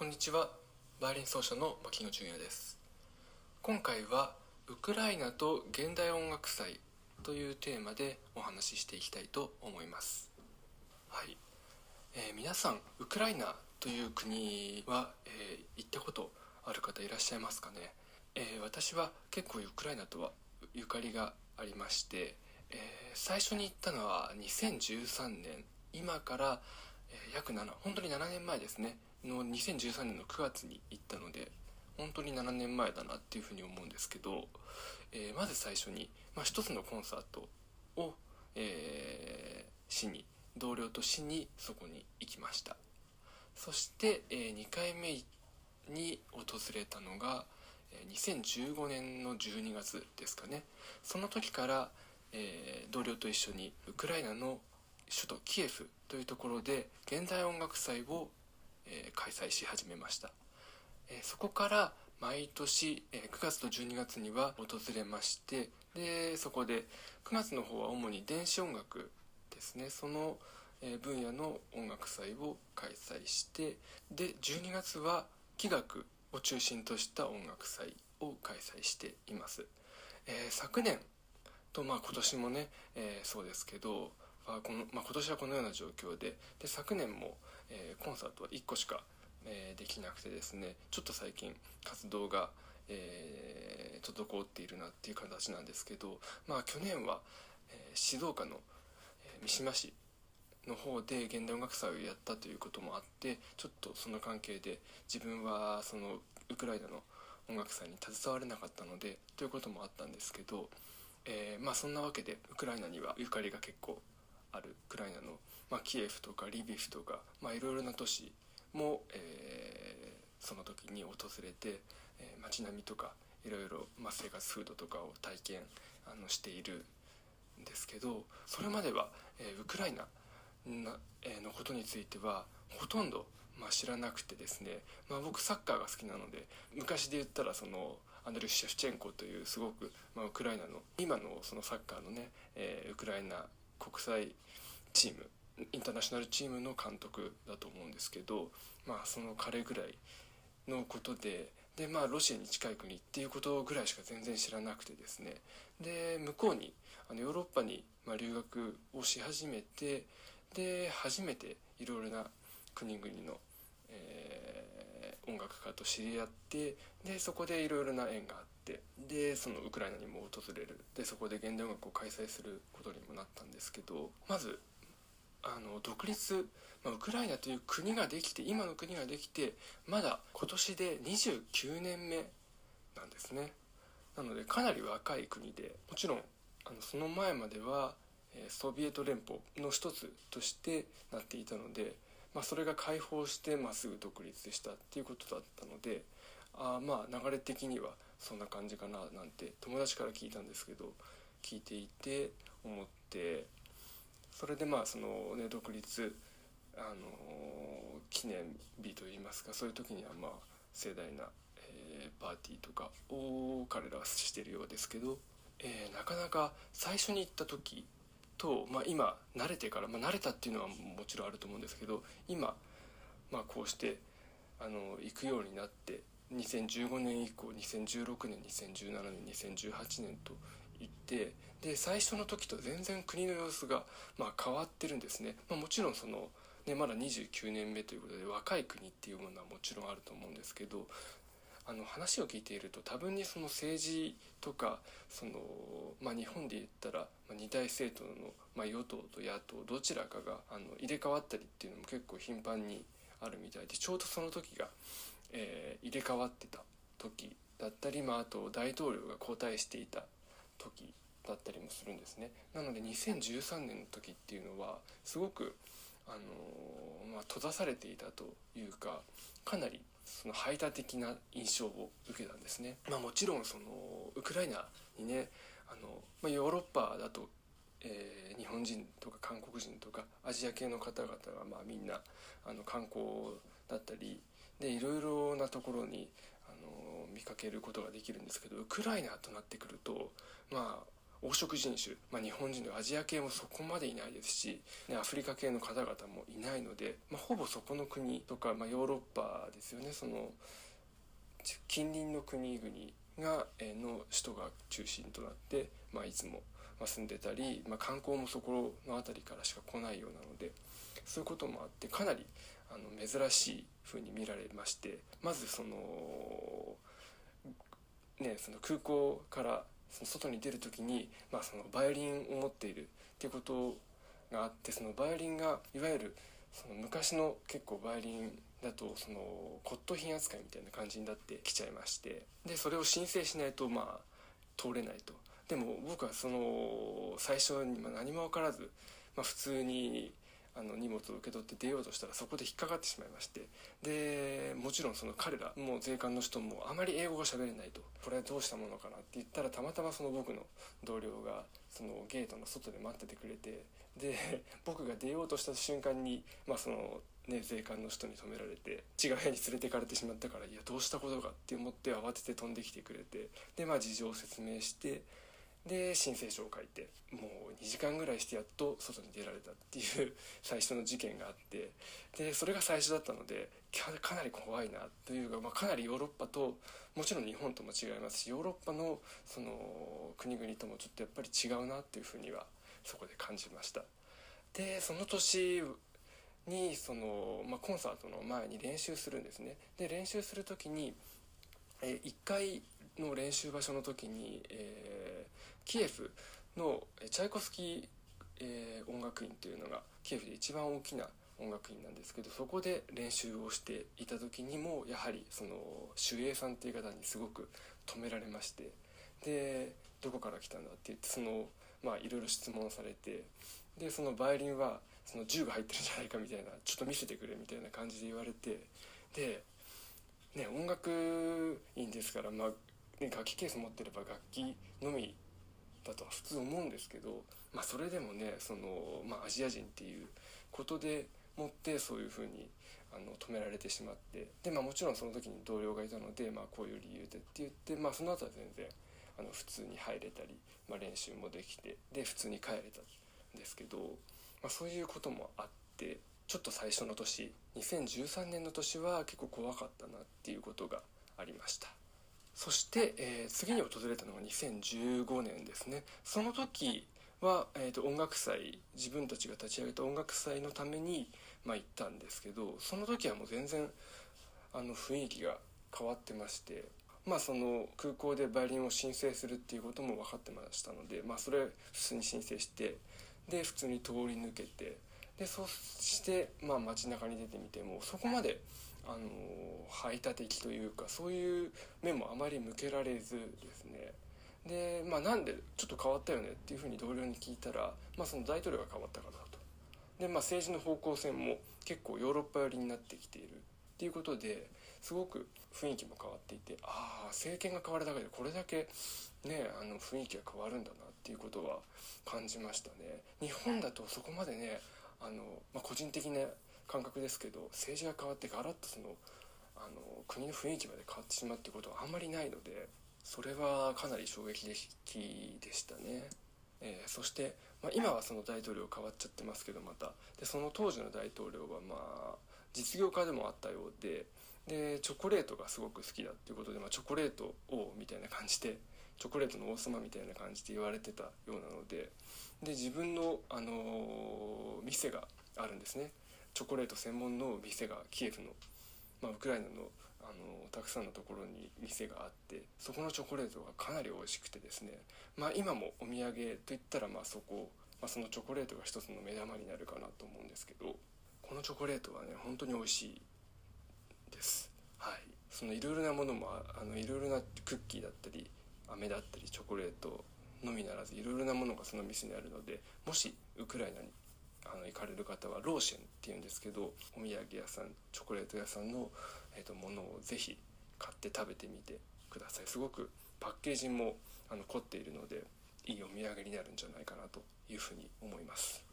こんにちは。バイオリン奏者の牧野純也です。今回はウクライナと現代音楽祭というテーマでお話ししていきたいと思います。はい、えー、皆さんウクライナという国は、えー、行ったことある方いらっしゃいますかね、えー、私は結構ウクライナとはゆかりがありまして、え最初に行ったのは2013年。今から、え約7本当に7年前ですね。の2013年の9月に行ったので本当に7年前だなっていうふうに思うんですけど、えー、まず最初に、まあ、一つのコンサートを、えー、しに同僚としにそこに行きました。そして、えー、2回目に訪れたのが2015年の12月ですかね。その時から、えー、同僚と一緒にウクライナの首都キエフというところで現代音楽祭をえ開催し始めました、えそこから毎年、え9月と12月には訪れましてでそこで9月の方は主に電子音楽ですね。そのえ分野の音楽祭を開催してで12月は器楽を中心とした音楽祭を開催しています、えー、昨年とまあ今年もね、えー、そうですけどあこの、まあ、今年はこのような状況でで昨年も、えー、コンサートは1個しか、えー、できなくてですねちょっと最近活動が、えー、滞っているなっていう形なんですけど、まあ、去年は、えー、静岡の、えー、三島市の方で現代音楽祭をやったということもあってちょっとその関係で自分はそのウクライナの音楽祭に携われなかったのでということもあったんですけど、えー、まあそんなわけでウクライナにはゆかりが結構あるウクライナの、まあ、キエフとかリビフとか、まあ、いろいろな都市も、えー、その時に訪れて、えー、街並みとかいろいろ、まあ、生活風土とかを体験あのしているんですけどそれまでは、えー、ウクライナな、えー、のことについてはほとんど、まあ、知らなくてですね、まあ、僕サッカーが好きなので昔で言ったらそのアンドリュシェフチェンコというすごく、まあ、ウクライナの今のそのサッカーのね、えー、ウクライナ国際チームインターナショナルチームの監督だと思うんですけどまあその彼ぐらいのことででまあロシアに近い国っていうことぐらいしか全然知らなくてですね。で向こうにあのヨーロッパに、ま、留学をし始めてで初めていろいろな国々の、え、音楽家と知り合ってでそこでいろいろな縁があってでそのウクライナにも訪れる。でそこで現代音楽を開催することにもなったんですけどまずあの独立、まあ、ウクライナという国ができて今の国ができてまだ今年で29年目なんですね。なのでかなり若い国でもちろんあのその前まではソビエト連邦の一つとしてなっていたので、まあ、それが解放してまあすぐ独立したっていうことだったのであまあ流れ的にはそんな感じかななんて友達から聞いたんですけど聞いていて思ってそれでまあそのね独立あの記念日といいますかそういう時にはまあ盛大な、えー、パーティーとかを彼らはしてるようですけど、えー、なかなか最初に行った時と、まあ、今慣れてから、まあ、慣れたっていうのはもちろんあると思うんですけど今、まあ、こうしてあの行くようになって2015年以降2016年2017年2018年といってで最初の時と全然国の様子が、まあ、変わってるんですね、まあ、もちろんその、ね、まだ29年目ということで若い国っていうものはもちろんあると思うんですけどあの話を聞いていると多分にその政治とかその、まあ、日本で言ったら、二大政党の、まあ、与党と野党どちらかがあの入れ替わったりっていうのも結構頻繁にあるみたいでちょうどその時が、えー、入れ替わってた時だったり、まあ、あと大統領が交代していた時だったりもするんですね。なので2013年の時っていうのはすごくあのまあ、閉ざされていたというかかなりその排他的な印象を受けたんですね、まあ、もちろんそのウクライナにねあの、まあ、ヨーロッパだと、えー、日本人とか韓国人とかアジア系の方々がまあみんなあの観光だったりでいろいろなところにあの見かけることができるんですけどウクライナとなってくるとまあ黄色人種、まあ、日本人のアジア系もそこまでいないですし、ね、アフリカ系の方々もいないので、まあ、ほぼそこの国とか、まあ、ヨーロッパですよね。その近隣の国々が、えの首都が中心となって、まあ、いつも住んでたり、まあ、観光もそこの辺りからしか来ないようなのでそういうこともあってかなりあの珍しい風に見られましてまずそのねその空港からその外に出る時に、まあ、そのバイオリンを持っているっていうことがあってそのバイオリンがいわゆるその昔の結構バイオリンだとその骨董品扱いみたいな感じになってきちゃいまして。でそれを申請しないとまあ通れないと。でも僕はその最初に何も分からず、まあ、普通にあの荷物を受け取って出ようとしたらそこで引っかかってしまいまして。でもちろんその彼らもう税関の人もあまり英語が喋れないと。これはどうしたものかなって言ったらたまたまその僕の同僚がそのゲートの外で待っててくれて。で僕が出ようとした瞬間にまあそのね、税関の人に止められて違う部屋に連れてかれてしまったからいやどうしたことかって思って慌てて飛んできてくれてでまあ事情を説明してで申請書を書いてもう2時間ぐらいしてやっと外に出られたっていう 最初の事件があってでそれが最初だったのでかなり怖いなというか、まあ、かなりヨーロッパともちろん日本とも違いますしヨーロッパのその国々ともちょっとやっぱり違うなっていうふうにはそこで感じました。でその年にその、まあ、コンサートの前に練習するんですね。で練習する時に、えー、1回の練習場所の時に、えー、キエフのチャイコスキー、えー、音楽院というのがキエフで一番大きな音楽院なんですけどそこで練習をしていた時にもやはりその守衛さんっていう方にすごく止められましてでどこから来たんだって言ってそのまあいろいろ質問されてでそのバイオリンはその銃が入ってるんじゃないかみたいなちょっと見せてくれみたいな感じで言われてで、ね、音楽院ですから、まあね、楽器ケース持ってれば楽器のみだとは普通思うんですけど、まあ、それでもねその、まあ、アジア人っていうことでもってそういうふうにあの止められてしまってで、まあ、もちろんその時に同僚がいたので、まあ、こういう理由でって言って、まあ、その後は全然あの普通に入れたり、まあ、練習もできてで普通に帰れたんですけど、まあ、そういうこともあってちょっと最初の年2013年の年は結構怖かったなっていうことがありました。そして、えー、次に訪れたのが2015年ですねその時は、えーと、音楽祭自分たちが立ち上げた音楽祭のために、まあ、行ったんですけどその時はもう全然あの雰囲気が変わってましてまあその空港でバイオリンを申請するっていうことも分かってましたので、まあ、それ普通に申請してで普通に通り抜けてでそして、まあ、街中に出てみてもそこまであの排他的というかそういう面もあまり向けられずですね。で、まあ、なんでちょっと変わったよねっていうふうに同僚に聞いたら、まあ、その大統領が変わったからだと。で、まあ、政治の方向性も結構ヨーロッパ寄りになってきている。っていうことですごく雰囲気も変わっていてああ政権が変わるだけでこれだけねあの雰囲気が変わるんだなっていうことは感じましたね日本だとそこまでねあの、まあ、個人的な感覚ですけど政治が変わってガラッとそのあの国の雰囲気まで変わってしまうってことはあんまりないのでそれはかなり衝撃的でしたね。えー、そして、まあ、今はその大統領変わっちゃってますけどまたでその当時の大統領はまあ実業家でもあったようででチョコレートがすごく好きだっていうことで、まあ、チョコレート王みたいな感じでチョコレートの王様みたいな感じで言われてたようなのでで自分の、あのー、店があるんですね。チョコレート専門の店がキエフの、まあ、ウクライナのあのたくさんのところに店があってそこのチョコレートがかなり美味しくてですね、まあ、今もお土産といったらまあそこ、まあ、そのチョコレートが一つの目玉になるかなと思うんですけどこのチョコレートはね本当に美味しい。です。はい。そのいろいろなものもあのいろいろなクッキーだったり飴だったりチョコレートのみならずいろいろなものがその店にあるのでもしウクライナにあの行かれる方はローシェンっていうんですけどお土産屋さんチョコレート屋さんの、えーと、ものをぜひ買って食べてみてください。すごくパッケージもあの凝っているのでいいお土産になるんじゃないかなというふうに思います。